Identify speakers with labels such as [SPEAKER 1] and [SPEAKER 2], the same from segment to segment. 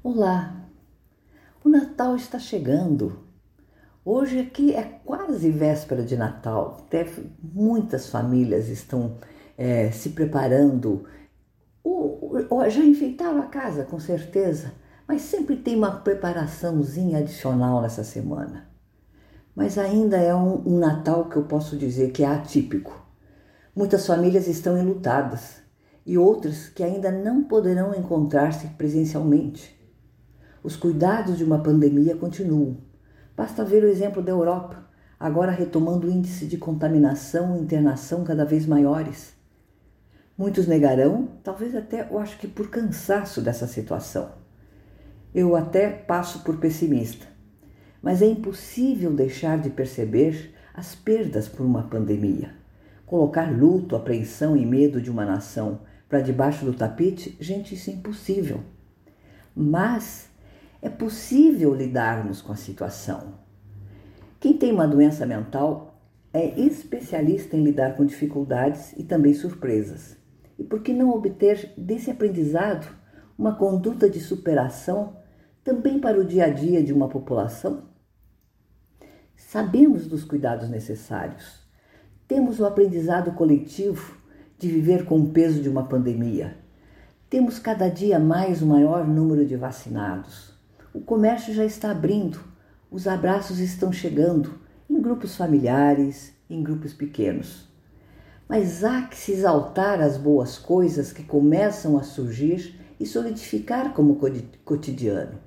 [SPEAKER 1] Olá! O Natal está chegando. Hoje aqui é quase véspera de Natal. Muitas famílias estão é, se preparando. Ou, ou já enfeitaram a casa, com certeza, mas sempre tem uma preparaçãozinha adicional nessa semana. Mas ainda é um, um Natal que eu posso dizer que é atípico. Muitas famílias estão enlutadas e outras que ainda não poderão encontrar-se presencialmente. Os cuidados de uma pandemia continuam. Basta ver o exemplo da Europa, agora retomando o índice de contaminação e internação cada vez maiores. Muitos negarão, talvez até eu acho que por cansaço dessa situação. Eu até passo por pessimista, mas é impossível deixar de perceber as perdas por uma pandemia. Colocar luto, apreensão e medo de uma nação para debaixo do tapete, gente, isso é impossível. Mas é possível lidarmos com a situação. Quem tem uma doença mental é especialista em lidar com dificuldades e também surpresas. E por que não obter desse aprendizado uma conduta de superação também para o dia a dia de uma população? Sabemos dos cuidados necessários. Temos o aprendizado coletivo de viver com o peso de uma pandemia. Temos cada dia mais o maior número de vacinados. O comércio já está abrindo, os abraços estão chegando, em grupos familiares, em grupos pequenos. Mas há que se exaltar as boas coisas que começam a surgir e solidificar como cotidiano.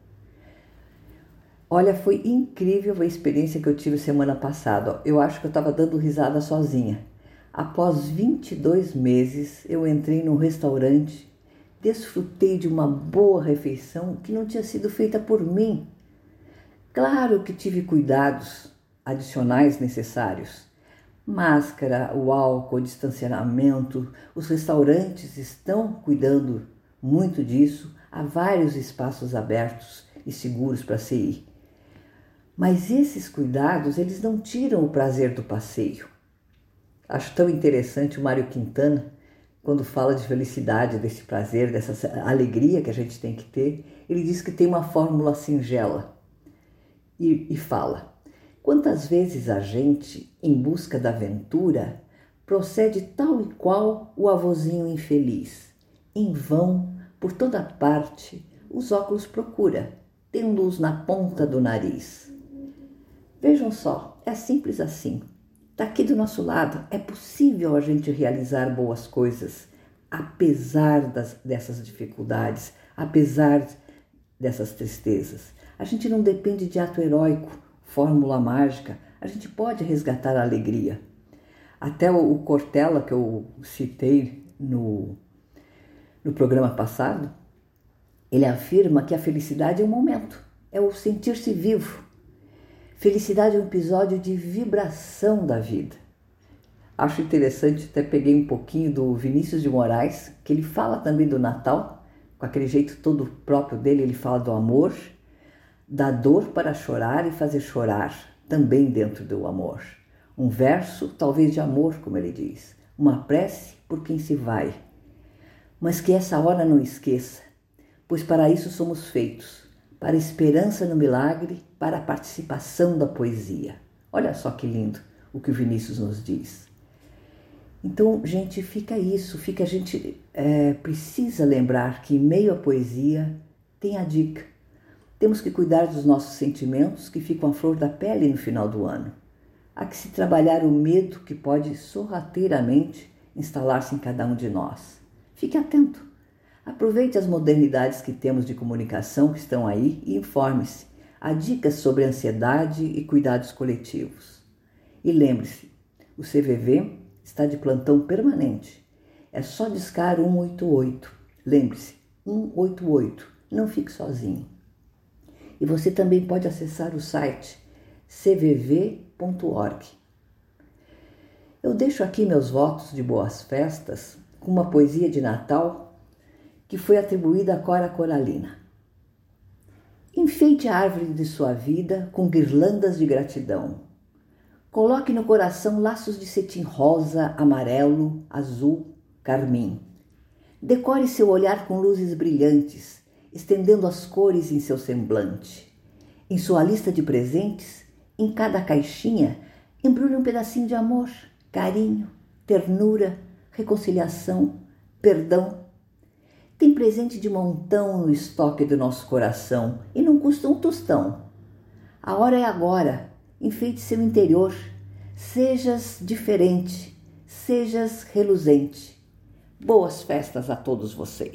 [SPEAKER 1] Olha, foi incrível a experiência que eu tive semana passada. Eu acho que eu estava dando risada sozinha. Após 22 meses, eu entrei num restaurante desfrutei de uma boa refeição que não tinha sido feita por mim. Claro que tive cuidados adicionais necessários. Máscara, o álcool, o distanciamento, os restaurantes estão cuidando muito disso. Há vários espaços abertos e seguros para se ir. Mas esses cuidados, eles não tiram o prazer do passeio. Acho tão interessante o Mário Quintana quando fala de felicidade, desse prazer, dessa alegria que a gente tem que ter, ele diz que tem uma fórmula singela e, e fala: quantas vezes a gente, em busca da aventura, procede tal e qual o avozinho infeliz, em vão, por toda parte, os óculos procura, tendo-os na ponta do nariz. Vejam só, é simples assim. Daqui do nosso lado, é possível a gente realizar boas coisas, apesar das, dessas dificuldades, apesar dessas tristezas. A gente não depende de ato heróico, fórmula mágica, a gente pode resgatar a alegria. Até o, Cortella, que eu citei no, no programa passado, ele afirma que a felicidade é um momento, é o sentir-se vivo, Felicidade é um episódio de vibração da vida. Acho interessante, até peguei um pouquinho do Vinícius de Moraes, que ele fala também do Natal, com aquele jeito todo próprio dele, ele fala do amor, da dor para chorar e fazer chorar, também dentro do amor. Um verso, talvez de amor, como ele diz, uma prece por quem se vai. Mas que essa hora não esqueça, pois para isso somos feitos para a esperança no milagre, para a participação da poesia. Olha só que lindo o que o Vinícius nos diz. Então, gente, fica isso, fica a gente é, precisa lembrar que em meio à poesia tem a dica. Temos que cuidar dos nossos sentimentos que ficam à flor da pele no final do ano. Há que se trabalhar o medo que pode sorrateiramente instalar-se em cada um de nós. Fique atento. Aproveite as modernidades que temos de comunicação que estão aí e informe-se. Há dicas sobre ansiedade e cuidados coletivos. E lembre-se, o CVV está de plantão permanente. É só discar 188. Lembre-se, 188. Não fique sozinho. E você também pode acessar o site cvv.org. Eu deixo aqui meus votos de boas festas com uma poesia de Natal que foi atribuída a Cora Coralina. Enfeite a árvore de sua vida com guirlandas de gratidão. Coloque no coração laços de cetim rosa, amarelo, azul, carmim. Decore seu olhar com luzes brilhantes estendendo as cores em seu semblante. Em sua lista de presentes, em cada caixinha, embrulha um pedacinho de amor, carinho, ternura, reconciliação, perdão. Tem presente de montão no estoque do nosso coração e não custa um tostão. A hora é agora, enfeite seu interior, sejas diferente, sejas reluzente. Boas festas a todos vocês.